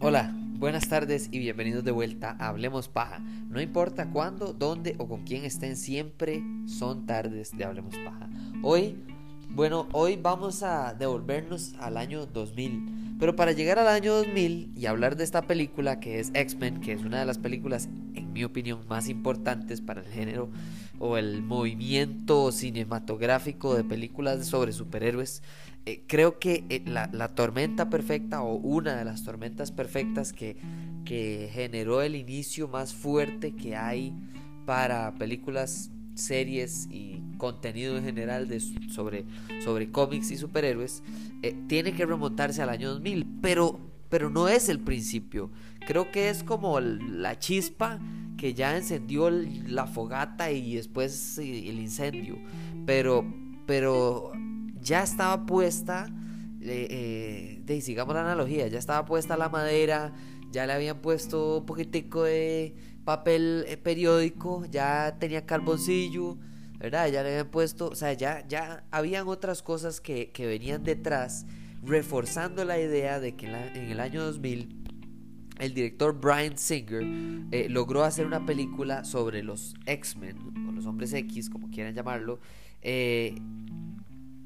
Hola, buenas tardes y bienvenidos de vuelta a Hablemos Paja. No importa cuándo, dónde o con quién estén, siempre son tardes de Hablemos Paja. Hoy, bueno, hoy vamos a devolvernos al año 2000. Pero para llegar al año 2000 y hablar de esta película que es X-Men, que es una de las películas, en mi opinión, más importantes para el género o el movimiento cinematográfico de películas sobre superhéroes, eh, creo que eh, la, tormenta perfecta o una de las tormentas perfectas que, que generó el inicio más fuerte que hay para películas, series y contenido en general de, sobre, sobre cómics y superhéroes, eh, tiene que remontarse al año 2000, pero, pero no es el principio. Creo que es como la chispa que ya encendió la fogata y después el incendio. Pero, pero ya estaba puesta, eh, de, sigamos la analogía, ya estaba puesta la madera, ya le habían puesto un poquitico de papel eh, periódico, ya tenía carboncillo, ¿verdad? Ya le habían puesto, o sea, ya, ya habían otras cosas que, venían detrás, reforzando la idea de que en, el año 2000 el director Brian Singer eh, logró hacer una película sobre los X-Men, o los hombres X, como quieran llamarlo, eh,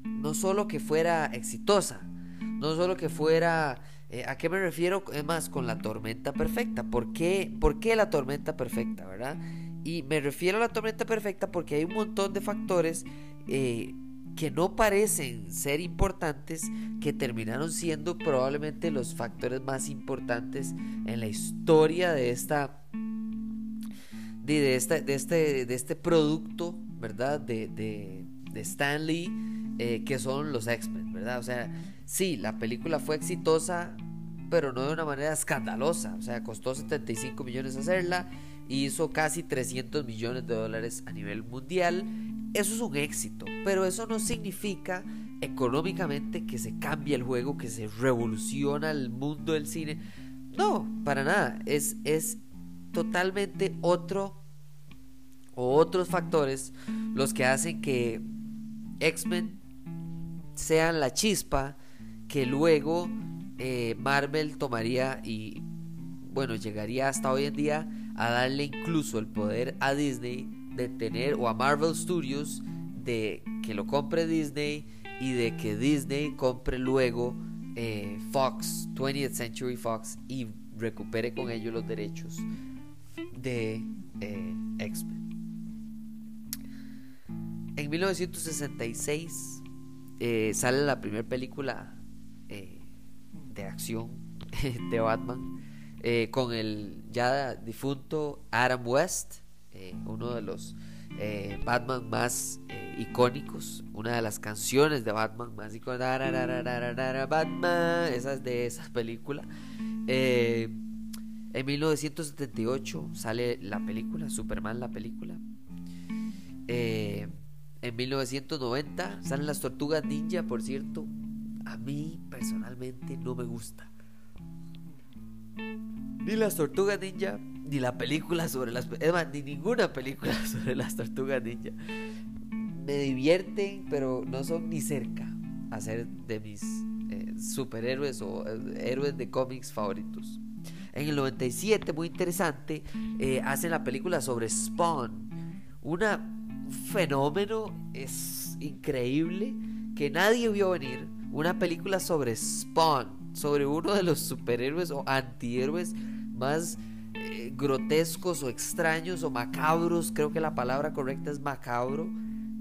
no solo que fuera exitosa, no solo que fuera... Eh, ¿A qué me refiero? Más, con la tormenta perfecta. ¿Por qué, ¿Por qué la tormenta perfecta, verdad? Y me refiero a la tormenta perfecta porque hay un montón de factores eh, que no parecen ser importantes, que terminaron siendo probablemente los factores más importantes en la historia de esta de, esta, de, este, de este producto, ¿verdad? De, de, de Stanley eh, que son los X-Men, ¿verdad? O sea, sí, la película fue exitosa, pero no de una manera escandalosa. O sea, costó 75 millones hacerla, hizo casi 300 millones de dólares a nivel mundial. Eso es un éxito, pero eso no significa económicamente que se cambie el juego, que se revoluciona el mundo del cine. No, para nada. Es, es totalmente otro o otros factores los que hacen que X-Men sean la chispa que luego eh, Marvel tomaría y bueno, llegaría hasta hoy en día a darle incluso el poder a Disney de tener o a Marvel Studios de que lo compre Disney y de que Disney compre luego eh, Fox, 20th Century Fox y recupere con ello los derechos de eh, X-Men. En 1966 eh, sale la primera película de acción de Batman eh, con el ya difunto Adam West, uno de los Batman más icónicos, una de las canciones de Batman más icónicas, Batman, esas de esa película. en 1978 sale la película, Superman la película. En 1990 salen las tortugas ninja, por cierto. A mí personalmente no me gusta. Ni las tortugas ninja, ni la película sobre las... Es más, ni ninguna película sobre las tortugas ninja. Me divierten, pero no son ni cerca a ser de mis eh, superhéroes o eh, héroes de cómics favoritos. En el 97, muy interesante, eh, hacen la película sobre Spawn. Una fenómeno, es increíble que nadie vio venir. Una película sobre Spawn, sobre uno de los superhéroes o antihéroes más eh, grotescos o extraños o macabros, creo que la palabra correcta es macabro,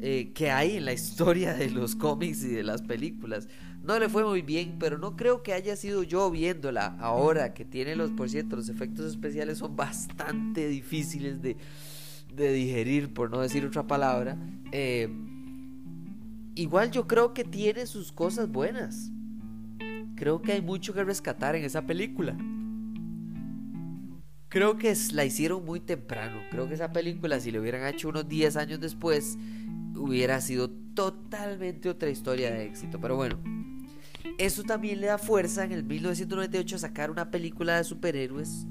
eh, que hay en la historia de los cómics y de las películas. No le fue muy bien, pero no creo que haya sido yo viéndola ahora que tiene los, por cierto, los efectos especiales son bastante difíciles de, de digerir, por no decir otra palabra, eh, igual yo creo que tiene sus cosas buenas. Creo que hay mucho que rescatar en esa película. Creo que la hicieron muy temprano. Creo que esa película, si lo hubieran hecho unos 10 años después, hubiera sido totalmente otra historia de éxito. Pero bueno, eso también le da fuerza en el 1998 a sacar una película de superhéroes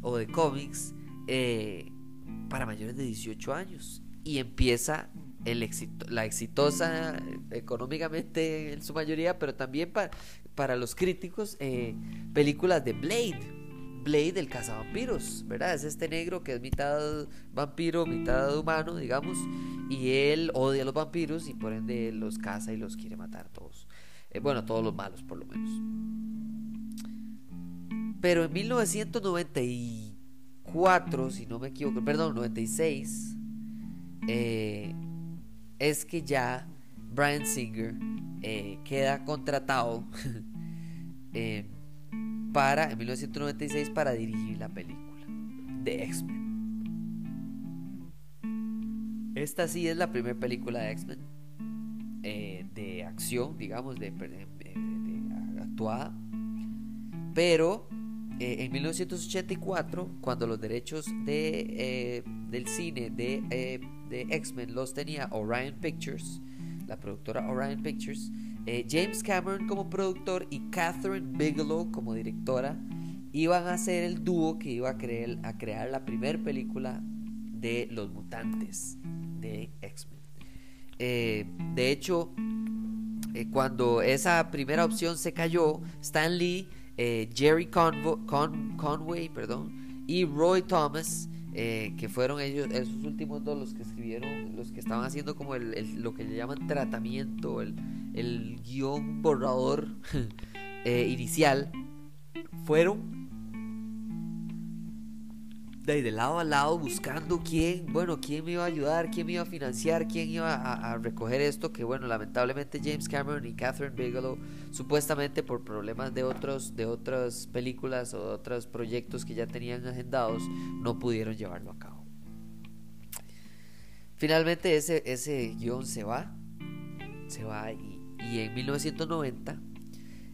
o de cómics eh, para mayores de 18 años. Y empieza la exitosa económicamente en su mayoría, pero también para, para los críticos, eh, películas de Blade. Blade, el cazavampiros, ¿verdad? Es este negro que es mitad vampiro, mitad humano, digamos, y él odia a los vampiros y por ende los caza y los quiere matar todos. Eh, bueno, todos los malos, por lo menos. Pero en 1994, si no me equivoco, perdón, 96, eh, es que ya Brian Singer eh, queda contratado para, en 1996, para dirigir la película de X-Men. Esta sí es la primera película de X-Men de acción, digamos, de, actuada. Pero eh, en 1984, cuando los derechos de, eh, del cine de, eh, de X-Men los tenía Orion Pictures, la productora Orion Pictures, James Cameron como productor y Catherine Bigelow como directora iban a ser el dúo que iba a, creer, a crear la primera película de los mutantes de X-Men. de hecho, cuando esa primera opción se cayó, Stan Lee eh, Jerry Conway perdón, y Roy Thomas, eh, que fueron ellos, esos últimos dos los que escribieron, los que estaban haciendo como el, lo que le llaman tratamiento, el, el guion borrador eh, inicial, fueron de, lado a lado buscando quién, bueno, quién me iba a ayudar, quién me iba a financiar, quién iba a, recoger esto, que bueno, lamentablemente James Cameron y Catherine Bigelow, supuestamente por problemas de otros, de otras películas o de otros proyectos que ya tenían agendados, no pudieron llevarlo a cabo. Finalmente ese, ese guion se va, se va y, y en 1990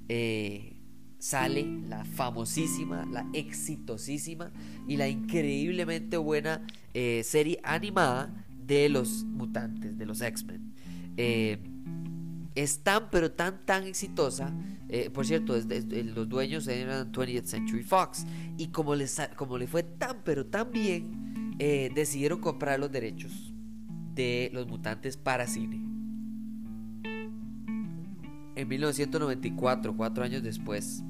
eh, sale la famosísima, la exitosísima y la increíblemente buena eh, serie animada de los mutantes, de los X-Men. Eh, es tan pero tan tan exitosa, eh, por cierto, los dueños eran 20th Century Fox y como, les, como le fue tan pero tan bien, decidieron comprar los derechos de los mutantes para cine. En 1994, cuatro años después,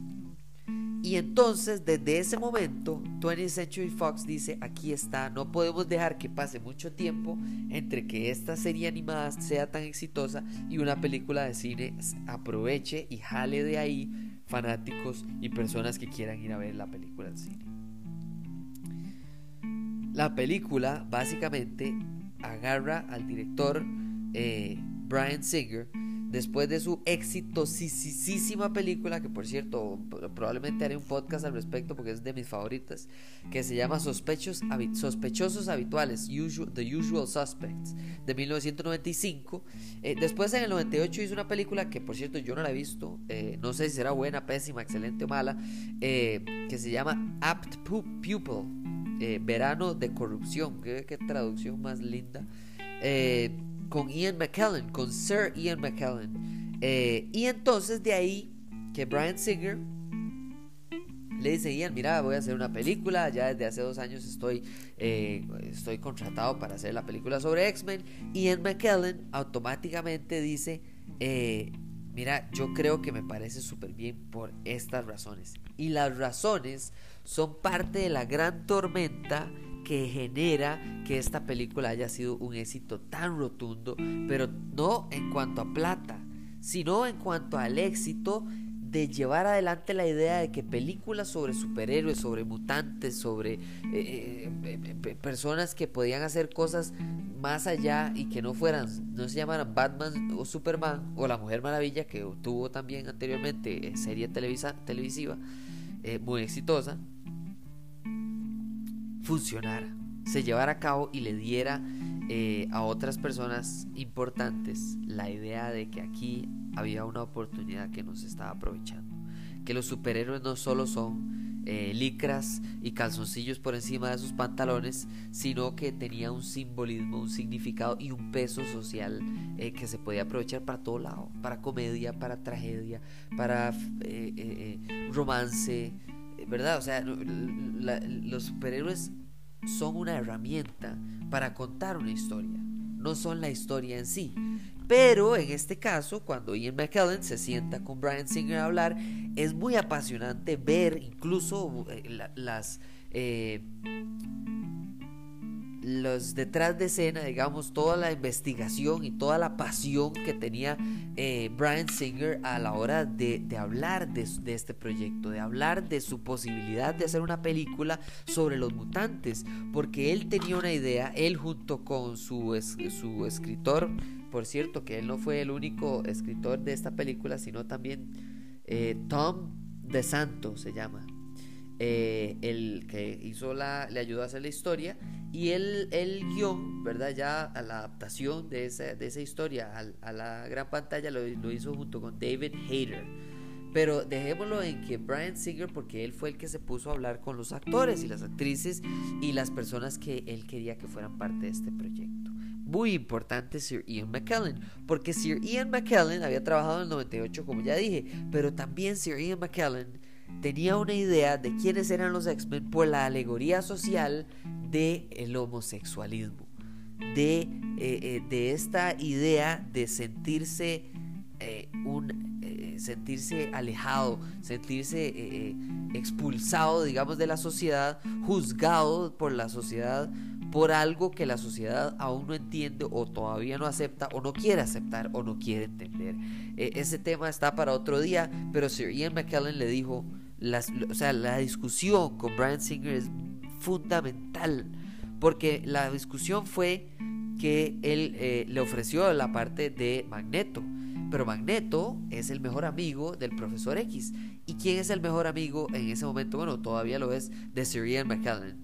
y entonces, desde ese momento, 20th Century Fox dice, aquí está, no podemos dejar que pase mucho tiempo entre que esta serie animada sea tan exitosa y una película de cine aproveche y jale de ahí fanáticos y personas que quieran ir a ver la película de cine. La película básicamente agarra al director eh, Brian Singer, después de su exitosísima película, que por cierto probablemente haré un podcast al respecto porque es de mis favoritas, que se llama Sospechosos Habituales, The Usual Suspects, de 1995. Eh, después en el 98 hizo una película que por cierto yo no la he visto, eh, no sé si será buena, pésima, excelente o mala, eh, que se llama Apt Pupil, Verano de Corrupción, qué traducción más linda con Ian McKellen, con Sir Ian McKellen. Eh, y entonces de ahí que Brian Singer le dice, Ian, mira, voy a hacer una película, ya desde hace dos años estoy, eh, estoy contratado para hacer la película sobre X-Men. Ian McKellen automáticamente dice, eh, mira, yo creo que me parece súper bien por estas razones. Y las razones son parte de la gran tormenta que genera que esta película haya sido un éxito tan rotundo, pero no en cuanto a plata, sino en cuanto al éxito de llevar adelante la idea de que películas sobre superhéroes, sobre mutantes, sobre eh, eh, personas que podían hacer cosas más allá y que no fueran, no se llamaran Batman o Superman o La Mujer Maravilla, que tuvo también anteriormente eh, serie televisiva muy exitosa, funcionara, se llevara a cabo y le diera eh, a otras personas importantes la idea de que aquí había una oportunidad que nos estaba aprovechando. Que los superhéroes no solo son eh, licras y calzoncillos por encima de sus pantalones, sino que tenía un simbolismo, un significado y un peso social eh, que se podía aprovechar para todo lado, para comedia, para tragedia, para romance, ¿verdad? O sea, los superhéroes son una herramienta para contar una historia, no son la historia en sí. Pero en este caso, cuando Ian McKellen se sienta con Brian Singer a hablar, es muy apasionante ver incluso eh, las eh, los detrás de escena, digamos, toda la investigación y toda la pasión que tenía eh, Brian Singer a la hora de, hablar de, este proyecto, de hablar de su posibilidad de hacer una película sobre los mutantes, porque él tenía una idea, él junto con su, su escritor, por cierto, que él no fue el único escritor de esta película, sino también eh, Tom DeSanto se llama. Eh, el que hizo la, le ayudó a hacer la historia y el, el guion, ¿verdad? Ya a la adaptación de esa, de esa historia a, la gran pantalla lo, lo, hizo junto con David Hayter. Pero dejémoslo en que Brian Singer, porque él fue el que se puso a hablar con los actores y las actrices y las personas que él quería que fueran parte de este proyecto. Muy importante Sir Ian McKellen, porque Sir Ian McKellen había trabajado en el 98, como ya dije, pero también Sir Ian McKellen tenía una idea de quiénes eran los X-Men por la alegoría social del el homosexualismo, de, eh, eh, de, esta idea de sentirse, eh, un, sentirse alejado, sentirse expulsado, digamos, de la sociedad, juzgado por la sociedad por algo que la sociedad aún no entiende o todavía no acepta o no quiere aceptar o no quiere entender. ese tema está para otro día, pero Sir Ian McKellen le dijo, o sea, la discusión con Brian Singer es fundamental, porque la discusión fue que él eh, le ofreció la parte de Magneto, pero Magneto es el mejor amigo del profesor X. ¿Y quién es el mejor amigo en ese momento? Bueno, todavía lo es de Sir Ian McKellen.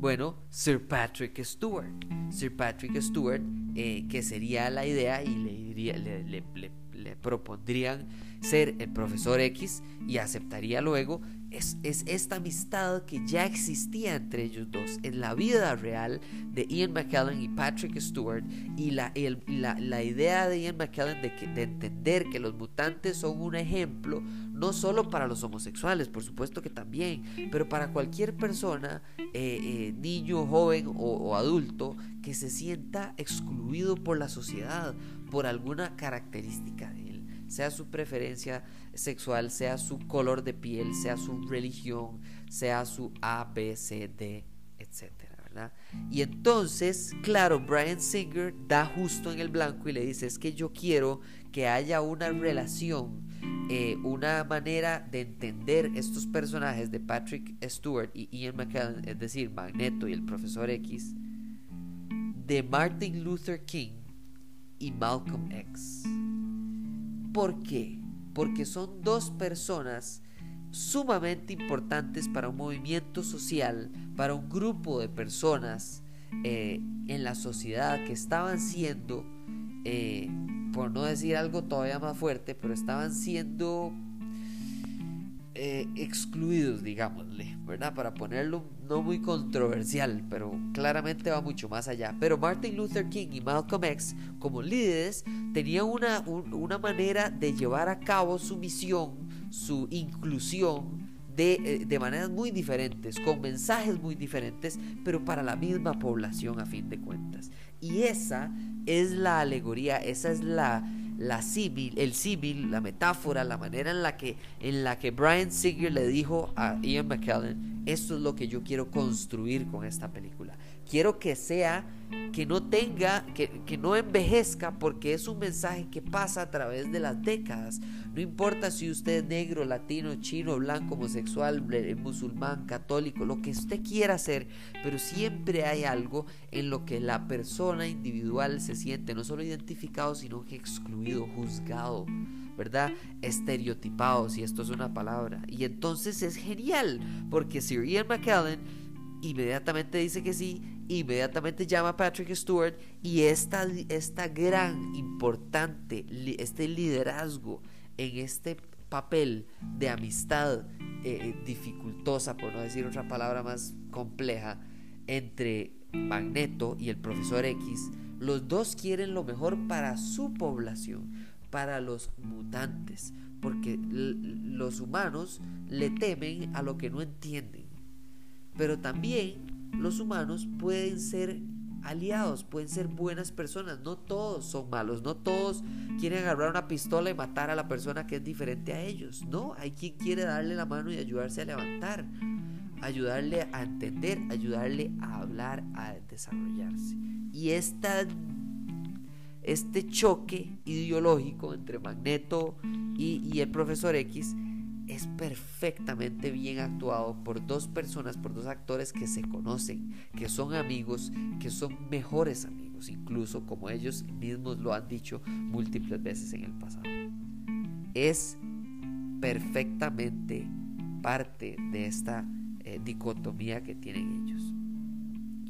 Bueno, Sir Patrick Stewart. Sir Patrick Stewart, eh, que sería la idea y le, le, le propondrían ser el profesor X y aceptaría luego, es, esta amistad que ya existía entre ellos dos en la vida real de Ian McKellen y Patrick Stewart y la, la, idea de Ian McKellen de, de entender que los mutantes son un ejemplo no solo para los homosexuales, por supuesto que también, pero para cualquier persona, eh, eh, niño, joven o adulto, que se sienta excluido por la sociedad por alguna característica de sea su preferencia sexual, sea su color de piel, sea su religión, sea su A, B, C, D, etcétera, ¿verdad? Y entonces, claro, Brian Singer da justo en el blanco y le dice, es que yo quiero que haya una relación, eh, una manera de entender estos personajes de Patrick Stewart y Ian McKellen, es decir, Magneto y el profesor X, de Martin Luther King y Malcolm X. ¿Por qué? Porque son dos personas sumamente importantes para un movimiento social, para un grupo de personas eh, en la sociedad que estaban siendo, eh, por no decir algo todavía más fuerte, pero estaban siendo eh, excluidos, digámosle, ¿verdad? Para ponerlo no muy controversial, pero claramente va mucho más allá. Pero Martin Luther King y Malcolm X, como líderes, tenían una, una manera de llevar a cabo su misión, su inclusión, de, eh, de, maneras muy diferentes, con mensajes muy diferentes, pero para la misma población a fin de cuentas. Y esa es la alegoría, esa es la, la el símil, la metáfora, la manera en la que en la que Brian Singer le dijo a Ian McKellen, esto es lo que yo quiero construir con esta película. Quiero que sea que no tenga, que, que, no envejezca, porque es un mensaje que pasa a través de las décadas. No importa si usted es negro, latino, chino, blanco, homosexual, musulmán, católico, lo que usted quiera hacer, pero siempre hay algo en lo que la persona individual se siente no solo identificado, sino que excluido, juzgado. ¿verdad? Estereotipado, si esto es una palabra. Y entonces es genial, porque Sir Ian McKellen inmediatamente dice que sí, inmediatamente llama a Patrick Stewart y esta, esta gran, importante, este liderazgo en este papel de amistad eh, dificultosa, por no decir otra palabra más compleja, entre Magneto y el profesor X, los dos quieren lo mejor para su población, para los mutantes, porque los humanos le temen a lo que no entienden. Pero también los humanos pueden ser aliados, pueden ser buenas personas. No todos son malos, no todos quieren agarrar una pistola y matar a la persona que es diferente a ellos. No, hay quien quiere darle la mano y ayudarse a levantar, ayudarle a entender, ayudarle a hablar, a desarrollarse. Y esta, este choque ideológico entre Magneto y, y el profesor X es perfectamente bien actuado por dos personas, por dos actores que se conocen, que son amigos, que son mejores amigos, incluso como ellos mismos lo han dicho múltiples veces en el pasado. Es perfectamente parte de esta eh, dicotomía que tienen ellos.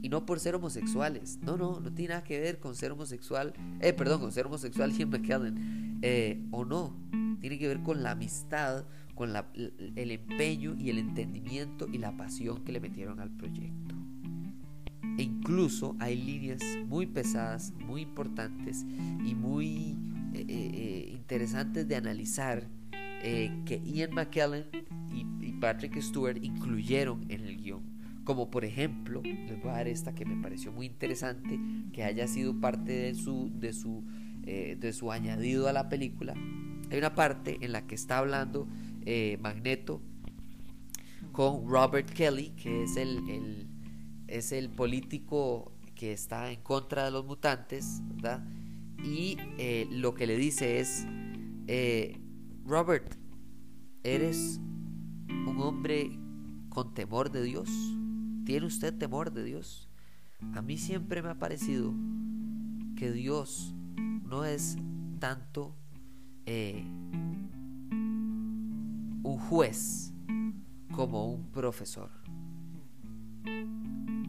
Y no por ser homosexuales, no, no, no tiene nada que ver con ser homosexual, eh, perdón, con ser homosexual Jim McKellen, eh, o no, tiene que ver con la amistad, con el empeño y el entendimiento y la pasión que le metieron al proyecto. E incluso hay líneas muy pesadas, muy importantes y muy eh, eh, eh, interesantes de analizar que Ian McKellen y, Patrick Stewart incluyeron en el guion. Como por ejemplo, les voy a dar esta que me pareció muy interesante, que haya sido parte de su, de su, de su añadido a la película. Hay una parte en la que está hablando eh, Magneto con Robert Kelly, que es el, es el político que está en contra de los mutantes, ¿verdad? Y eh, lo que le dice es, eh, Robert, ¿eres un hombre con temor de Dios? ¿Tiene usted temor de Dios? A mí siempre me ha parecido que Dios no es tanto un juez como un profesor.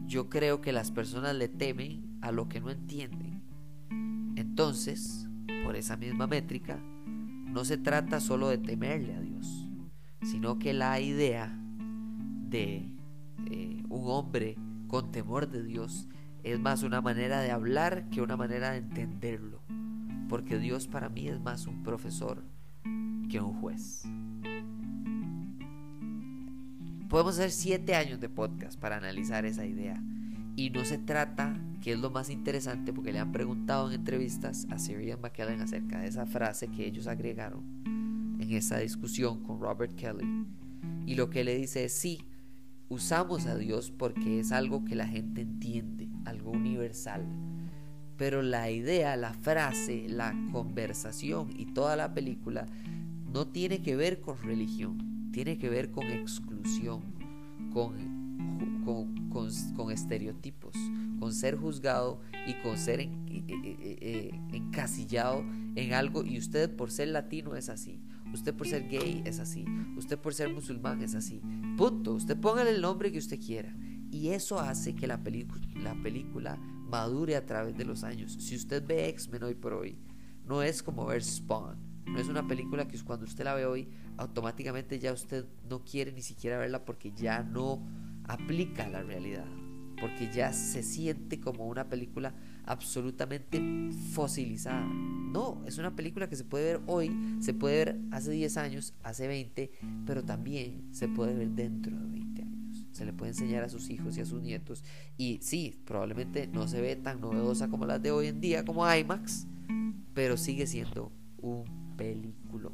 Yo creo que las personas le temen a lo que no entienden. Entonces, por esa misma métrica, no se trata solo de temerle a Dios, sino que la idea de eh, un hombre con temor de Dios es más una manera de hablar que una manera de entenderlo, porque Dios para mí es más un profesor que un juez. Podemos hacer siete años de podcast para analizar esa idea. Y no se trata, que es lo más interesante, porque le han preguntado en entrevistas a Sirian McKellen acerca de esa frase que ellos agregaron en esa discusión con Robert Kelly. Y lo que le dice es, sí, usamos a Dios porque es algo que la gente entiende, algo universal. Pero la idea, la frase, la conversación y toda la película no tiene que ver con religión tiene que ver con exclusión, con, con, estereotipos, con ser juzgado y con ser eh, eh, eh, encasillado en algo y usted por ser latino es así, usted por ser gay es así, usted por ser musulmán es así. Punto, usted póngale el nombre que usted quiera. Y eso hace que la, la película madure a través de los años. Si usted ve X-Men hoy por hoy, no es como ver Spawn. No es una película que cuando usted la ve hoy automáticamente ya usted no quiere ni siquiera verla porque ya no aplica la realidad, porque ya se siente como una película absolutamente fosilizada. No, es una película que se puede ver hoy, se puede ver hace 10 años, hace 20, pero también se puede ver dentro de 20 años. Se le puede enseñar a sus hijos y a sus nietos. Y sí, probablemente no se ve tan novedosa como las de hoy en día, como IMAX, pero sigue siendo un película.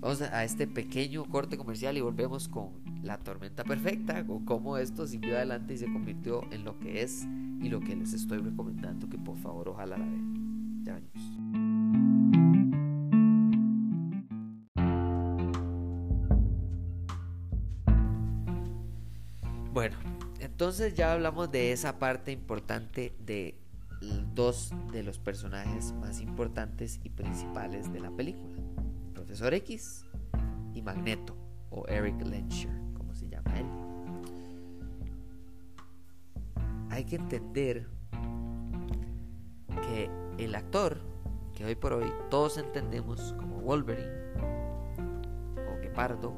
Vamos a este pequeño corte comercial y volvemos con La Tormenta Perfecta, con cómo esto siguió adelante y se convirtió en lo que es y lo que les estoy recomendando que por favor ojalá la vean. Ya venimos. Bueno, entonces ya hablamos de esa parte importante de dos de los personajes más importantes y principales de la película. Profesor X y Magneto, o Eric Lensher, como se llama él. Hay que entender que el actor que hoy por hoy todos entendemos como Wolverine o Gepardo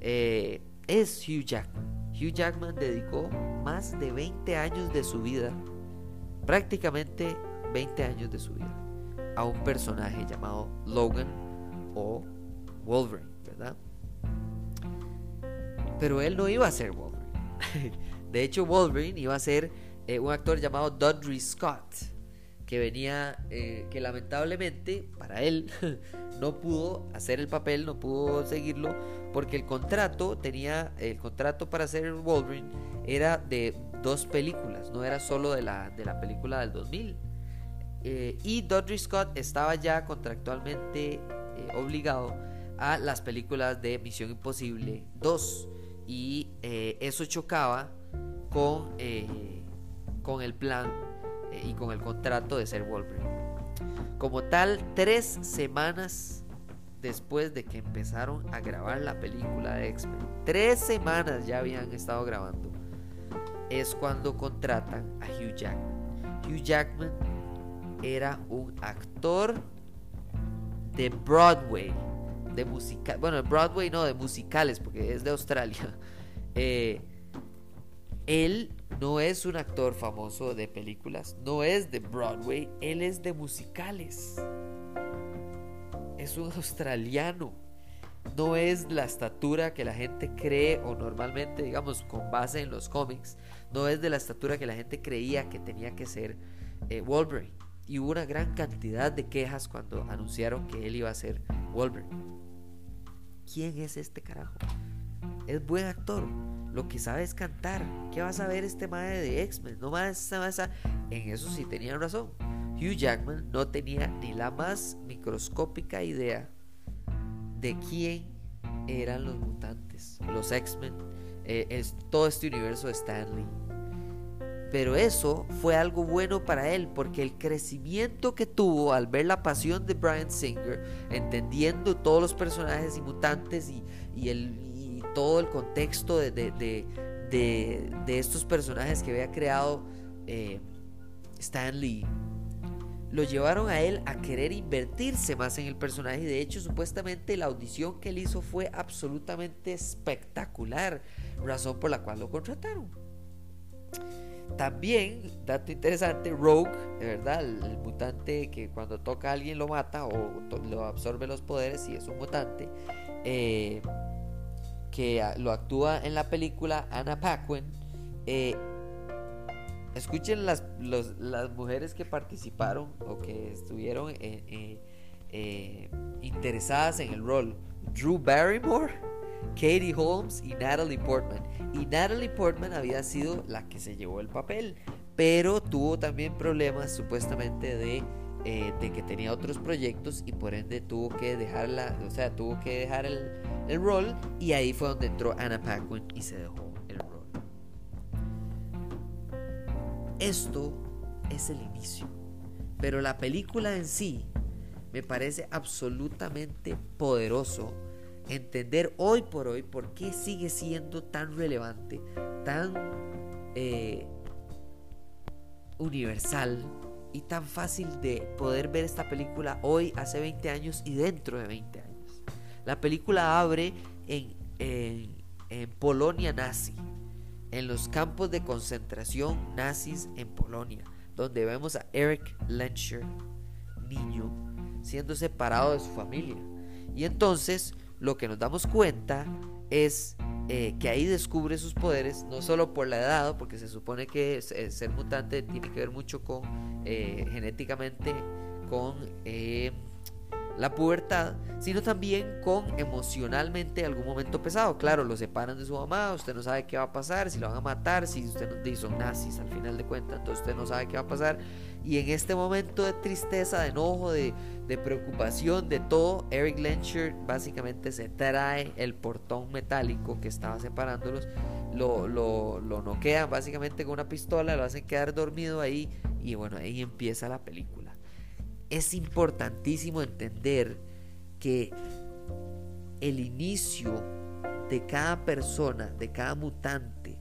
eh, es Hugh Jackman. Hugh Jackman dedicó más de 20 años de su vida, prácticamente 20 años de su vida, a un personaje llamado Logan o Wolverine, ¿verdad? Pero él no iba a ser Wolverine. De hecho, Wolverine iba a ser eh, un actor llamado Dudley Scott, que venía, eh, que lamentablemente para él no pudo hacer el papel, no pudo seguirlo, porque el contrato tenía, el contrato para hacer Wolverine era de dos películas, no era solo de la, de la película del 2000. Eh, y Dudley Scott estaba ya contractualmente obligado a las películas de Misión Imposible 2 y eso chocaba con, con el plan y con el contrato de ser Wolverine. Como tal, tres semanas después de que empezaron a grabar la película de X-Men, tres semanas ya habían estado grabando, es cuando contratan a Hugh Jackman. Hugh Jackman era un actor de Broadway, de bueno, de Broadway no, de musicales, porque es de Australia. Eh, él no es un actor famoso de películas, no es de Broadway, él es de musicales. Es un australiano. No es la estatura que la gente cree o normalmente, digamos, con base en los cómics, no es de la estatura que la gente creía que tenía que ser eh, Wolverine. Y hubo una gran cantidad de quejas cuando anunciaron que él iba a ser Wolverine. ¿Quién es este carajo? Es buen actor lo que sabe es cantar. ¿Qué va a saber este madre de X-Men? No más, más, En eso sí tenían razón. Hugh Jackman no tenía ni la más microscópica idea de quién eran los mutantes, los X-Men, eh, todo este universo de Stanley. Pero eso fue algo bueno para él, porque el crecimiento que tuvo al ver la pasión de Brian Singer, entendiendo todos los personajes y mutantes y, todo el contexto de, de, estos personajes que había creado eh, Stan Lee, lo llevaron a él a querer invertirse más en el personaje de hecho supuestamente la audición que él hizo fue absolutamente espectacular, razón por la cual lo contrataron. También, dato interesante, Rogue, verdad, el, mutante que cuando toca a alguien lo mata o lo absorbe los poderes y es un mutante, eh, que lo actúa en la película Anna Paquin. Eh, escuchen las, las mujeres que participaron o que estuvieron eh, eh, interesadas en el rol. Drew Barrymore, Katie Holmes y Natalie Portman. Y Natalie Portman había sido la que se llevó el papel, pero tuvo también problemas supuestamente de eh, de que tenía otros proyectos y por ende tuvo que dejarla, o sea, tuvo que dejar el, el rol y ahí fue donde entró Anna Paquin y se dejó Esto es el inicio, pero la película en sí me parece absolutamente poderoso entender hoy por hoy por qué sigue siendo tan relevante, tan eh, universal y tan fácil de poder ver esta película hoy, hace 20 años y dentro de 20 años. La película abre en, en, Polonia nazi, en los campos de concentración nazis en Polonia, donde vemos a Eric Lenscher, niño, siendo separado de su familia. Y entonces lo que nos damos cuenta es eh, que ahí descubre sus poderes, no solo por la edad, porque se supone que ser mutante tiene que ver mucho con eh, genéticamente con eh, la pubertad, sino también con emocionalmente algún momento pesado. Claro, lo separan de su mamá, usted no sabe qué va a pasar, si lo van a matar, si usted no dice son nazis al final de cuentas, entonces usted no sabe qué va a pasar. Y en este momento de tristeza, de enojo, de, preocupación, de todo, Eric Lencher básicamente se trae el portón metálico que estaba separándolos, lo, lo, lo noquean básicamente con una pistola, lo hacen quedar dormido ahí y bueno, ahí empieza la película. Es importantísimo entender que el inicio de cada persona, de cada mutante,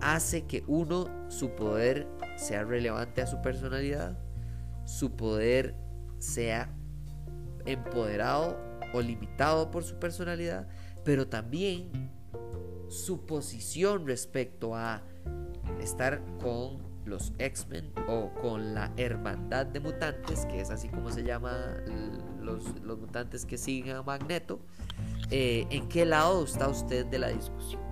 hace que uno, su poder sea relevante a su personalidad, su poder sea empoderado o limitado por su personalidad, pero también su posición respecto a estar con los X-Men o con la Hermandad de Mutantes, que es así como se llama los, los mutantes que siguen a Magneto, eh, ¿en qué lado está usted de la discusión?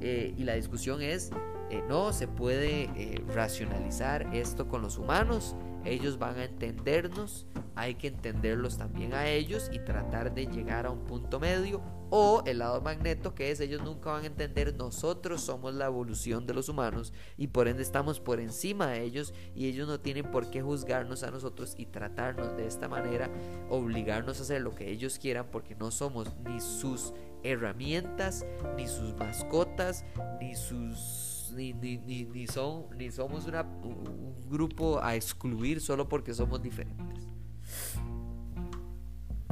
Eh, y la discusión es, eh, no, se puede racionalizar esto con los humanos, ellos van a entendernos, hay que entenderlos también a ellos y tratar de llegar a un punto medio o el lado magneto que es ellos nunca van a entender nosotros somos la evolución de los humanos y por ende estamos por encima de ellos y ellos no tienen por qué juzgarnos a nosotros y tratarnos de esta manera obligarnos a hacer lo que ellos quieran porque no somos ni sus herramientas ni sus mascotas ni sus ni, ni, ni, son, ni somos un grupo a excluir solo porque somos diferentes.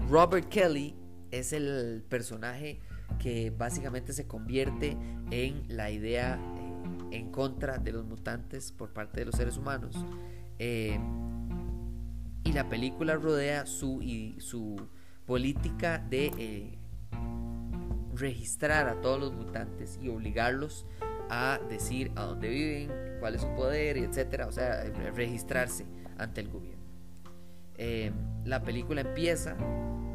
Robert Kelly es el personaje que básicamente se convierte en la idea eh, en contra de los mutantes por parte de los seres humanos. Eh, y la película rodea su, y, su política de eh, registrar a todos los mutantes y obligarlos a decir a dónde viven, cuál es su poder, etcétera, o sea, registrarse ante el gobierno. la película empieza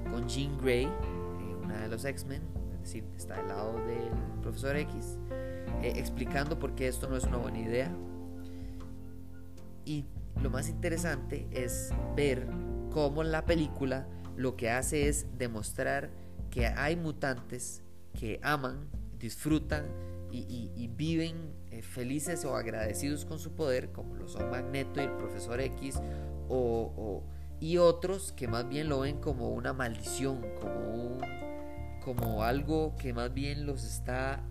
con Jean Grey, eh, una de los X-Men, es decir, está al lado del profesor X, eh, explicando por qué esto no es una buena idea. Y lo más interesante es ver cómo la película lo que hace es demostrar que hay mutantes que aman, disfrutan y, viven eh, felices o agradecidos con su poder, como lo son Magneto y el profesor X, o y otros que más bien lo ven como una maldición, como, como algo que más bien los está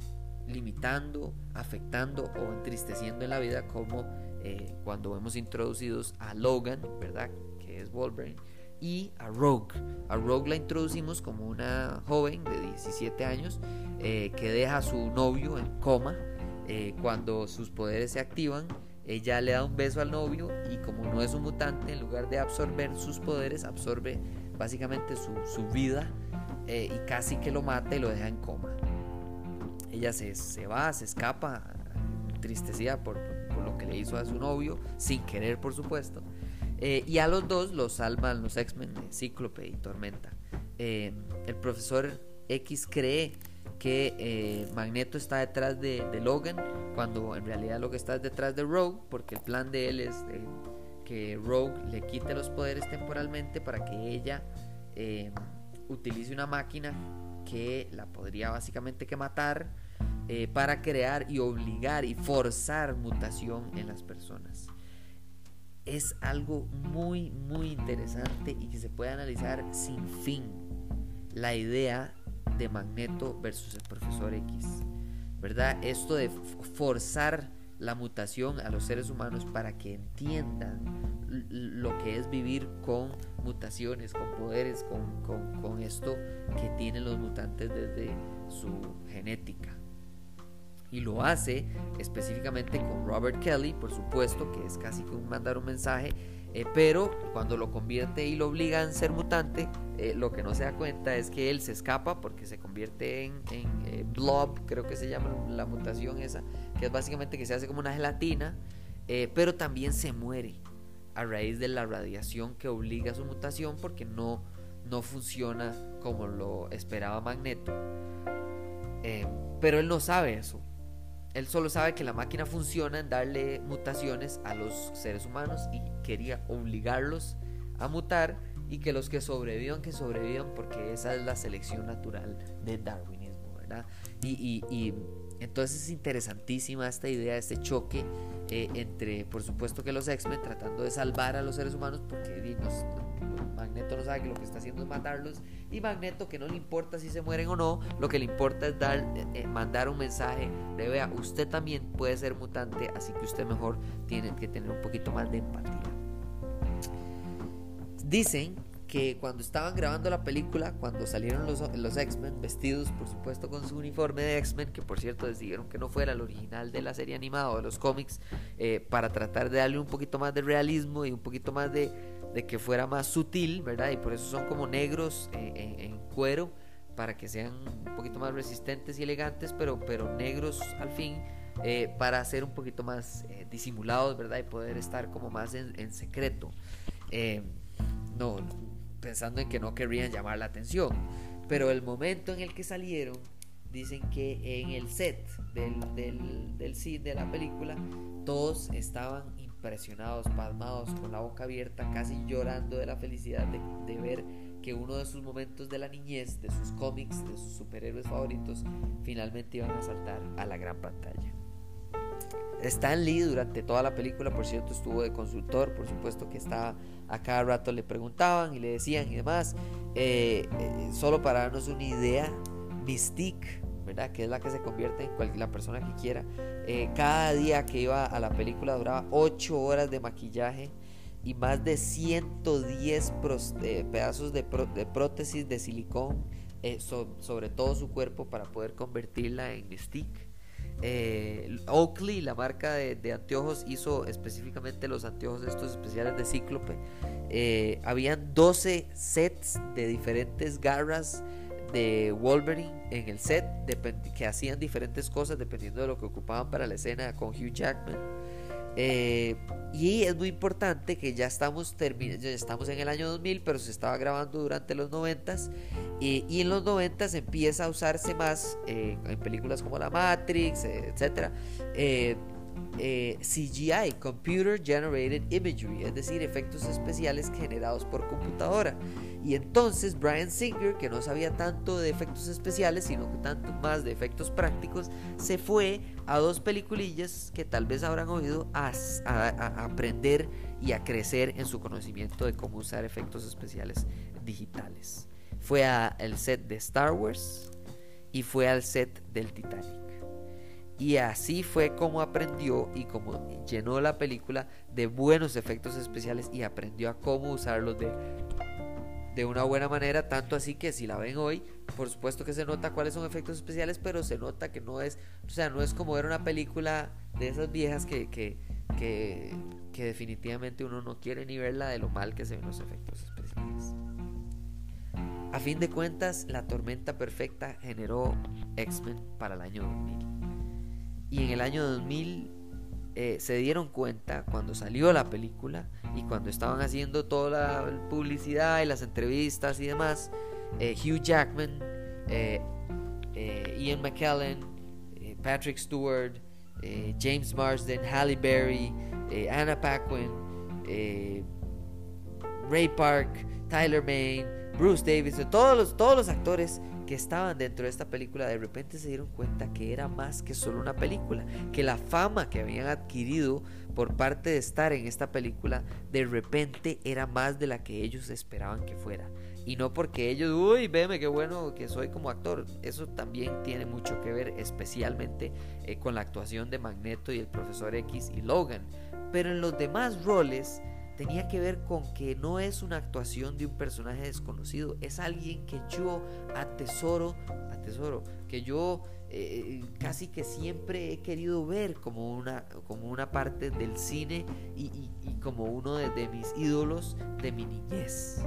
limitando, afectando o entristeciendo en la vida, como eh, cuando hemos introducidos a Logan, ¿verdad? Que es Wolverine, y a Rogue. A Rogue la introducimos como una joven de 17 años eh, que deja a su novio en coma eh, cuando sus poderes se activan ella le da un beso al novio y como no es un mutante, en lugar de absorber sus poderes, absorbe básicamente su, vida eh, y casi que lo mata y lo deja en coma. Ella se, se va, se escapa, entristecida por, por, lo que le hizo a su novio, sin querer por supuesto. Eh, y a los dos los salvan los X-Men, Cíclope y Tormenta. Eh, el profesor X cree que eh, Magneto está detrás de, Logan, cuando en realidad lo que está es detrás de Rogue, porque el plan de él es que Rogue le quite los poderes temporalmente para que ella utilice una máquina que la podría básicamente que matar para crear y obligar y forzar mutación en las personas. Es algo muy, muy interesante y que se puede analizar sin fin. La idea de Magneto versus el profesor X. ¿Verdad? Esto de forzar la mutación a los seres humanos para que entiendan lo que es vivir con mutaciones, con poderes, con, con esto que tienen los mutantes desde su genética. Y lo hace específicamente con Robert Kelly, por supuesto, que es casi como mandar un mensaje eh, pero cuando lo convierte y lo obliga a ser mutante, eh, lo que no se da cuenta es que él se escapa porque se convierte en, eh, blob, creo que se llama la mutación esa, que es básicamente que se hace como una gelatina, pero también se muere a raíz de la radiación que obliga a su mutación porque no, no funciona como lo esperaba Magneto. pero él no sabe eso. Él solo sabe que la máquina funciona en darle mutaciones a los seres humanos y quería obligarlos a mutar y que los que sobrevivan, que sobrevivan porque esa es la selección natural del darwinismo, ¿verdad? Y, entonces es interesantísima esta idea, este choque eh, entre, por supuesto que los X-Men tratando de salvar a los seres humanos porque Magneto no sabe que lo que está haciendo es matarlos y Magneto que no le importa si se mueren o no, lo que le importa es dar, eh, eh, mandar un mensaje de vea, usted también puede ser mutante, así que usted mejor tiene que tener un poquito más de empatía. Dicen que cuando estaban grabando la película, cuando salieron los, los X-Men vestidos, por supuesto, con su uniforme de X-Men, que por cierto decidieron que no fuera el original de la serie animada o de los cómics, eh, para tratar de darle un poquito más de realismo y un poquito más de, de que fuera más sutil, ¿verdad? Y por eso son como negros eh, en, cuero, para que sean un poquito más resistentes y elegantes, pero, pero negros al fin. Eh, para ser un poquito más disimulados, ¿verdad? Y poder estar como más en, en secreto no, pensando en que no querrían llamar la atención. Pero el momento en el que salieron, dicen que en el set del, del, del de la película, todos estaban impresionados, pasmados, con la boca abierta, casi llorando de la felicidad de, de ver que uno de sus momentos de la niñez, de sus cómics, de sus superhéroes favoritos, finalmente iban a saltar a la gran pantalla. Stan Lee durante toda la película, por cierto, estuvo de consultor, por supuesto que estaba a cada rato le preguntaban y le decían y demás. Eh, eh, solo para darnos una idea, Mystique, ¿verdad? Que es la que se convierte en cualquier, la persona que quiera. Eh, cada día que iba a la película duraba 8 horas de maquillaje y más de 110 pedazos de, prótesis de silicón sobre todo su cuerpo para poder convertirla en Mystique. Eh, Oakley, la marca de, anteojos, hizo específicamente los anteojos estos especiales de Cíclope. Eh, habían 12 sets de diferentes garras de Wolverine en el set que hacían diferentes cosas dependiendo de lo que ocupaban para la escena con Hugh Jackman. Eh, y es muy importante que ya estamos, ya estamos en el año 2000, pero se estaba grabando durante los 90 y en los 90 empieza a usarse más eh, en películas como La Matrix, etc. Eh, CGI, Computer Generated Imagery, es decir, efectos especiales generados por computadora. Y entonces Brian Singer, que no sabía tanto de efectos especiales, sino que tanto más de efectos prácticos, se fue a dos peliculillas que tal vez habrán oído a, aprender y a crecer en su conocimiento de cómo usar efectos especiales digitales. Fue al set de Star Wars y fue al set del Titanic. Y así fue como aprendió y como llenó la película de buenos efectos especiales y aprendió a cómo usarlos de de una buena manera, tanto así que si la ven hoy, por supuesto que se nota cuáles son efectos especiales, pero se nota que no es, o sea, no es como ver una película de esas viejas que, que, que, definitivamente uno no quiere ni verla de lo mal que se ven los efectos especiales. A fin de cuentas, la tormenta perfecta generó X-Men para el año 2000. Y en el año 2000 eh, se dieron cuenta cuando salió la película y cuando estaban haciendo toda la publicidad y las entrevistas y demás, eh, Hugh Jackman, eh, Ian McKellen, Patrick Stewart, James Marsden, Halle Berry, Anna Paquin, Ray Park, Tyler Main, Bruce Davis, todos los, todos los actores que estaban dentro de esta película de repente se dieron cuenta que era más que solo una película, que la fama que habían adquirido por parte de estar en esta película de repente era más de la que ellos esperaban que fuera. Y no porque ellos, uy, veme qué bueno que soy como actor. Eso también tiene mucho que ver, especialmente eh, con la actuación de Magneto y el profesor X y Logan. Pero en los demás roles tenía que ver con que no es una actuación de un personaje desconocido, es alguien que yo atesoro, atesoro, que yo eh, casi que siempre he querido ver como una, como una parte del cine y, como uno de, mis ídolos de mi niñez,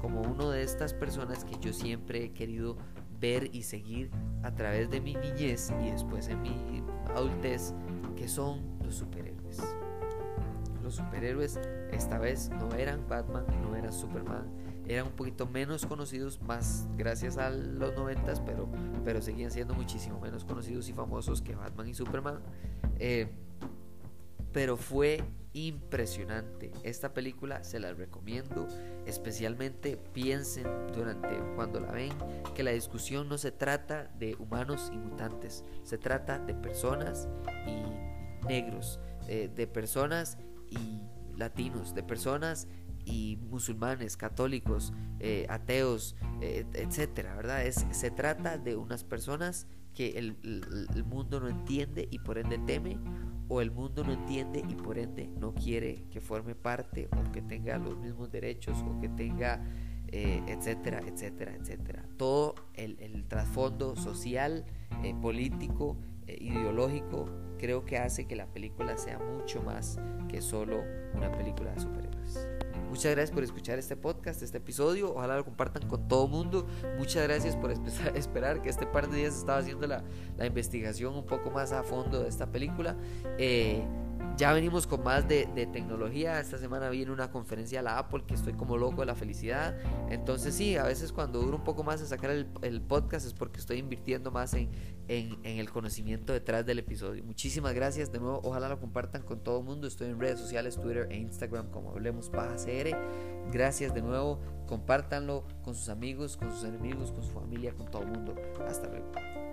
como uno de estas personas que yo siempre he querido ver y seguir a través de mi niñez y después en mi adultez, que son los superhéroes los superhéroes esta vez no eran Batman, no eran Superman, eran un poquito menos conocidos, más gracias a los noventas, pero, pero seguían siendo muchísimo menos conocidos y famosos que Batman y Superman. Eh, pero fue impresionante. Esta película se la recomiendo. Especialmente piensen durante cuando la ven que la discusión no se trata de humanos y mutantes, se trata de personas y negros, eh, de personas y latinos, de personas y musulmanes, católicos, eh, ateos, eh, etcétera, ¿verdad? Es, se trata de unas personas que el, mundo no entiende y por ende teme, o el mundo no entiende y por ende no quiere que forme parte o que tenga los mismos derechos o que tenga, eh, etcétera, etcétera, etcétera. Todo el, el trasfondo social, político, ideológico creo que hace que la película sea mucho más que solo una película de superhéroes. Muchas gracias por escuchar este podcast, este episodio. Ojalá lo compartan con todo mundo. Muchas gracias por esperar que este par de días estaba haciendo la, investigación un poco más a fondo de esta película. Eh, ya venimos con más de, tecnología. Esta semana viene una conferencia a la Apple que estoy como loco de la felicidad. Entonces sí, a veces cuando duro un poco más en sacar el, podcast es porque estoy invirtiendo más en, en, el conocimiento detrás del episodio. Muchísimas gracias de nuevo. Ojalá lo compartan con todo el mundo. Estoy en redes sociales, Twitter e Instagram como Hablemos Paja CR. Gracias de nuevo. Compártanlo con sus amigos, con sus enemigos, con su familia, con todo el mundo. Hasta luego.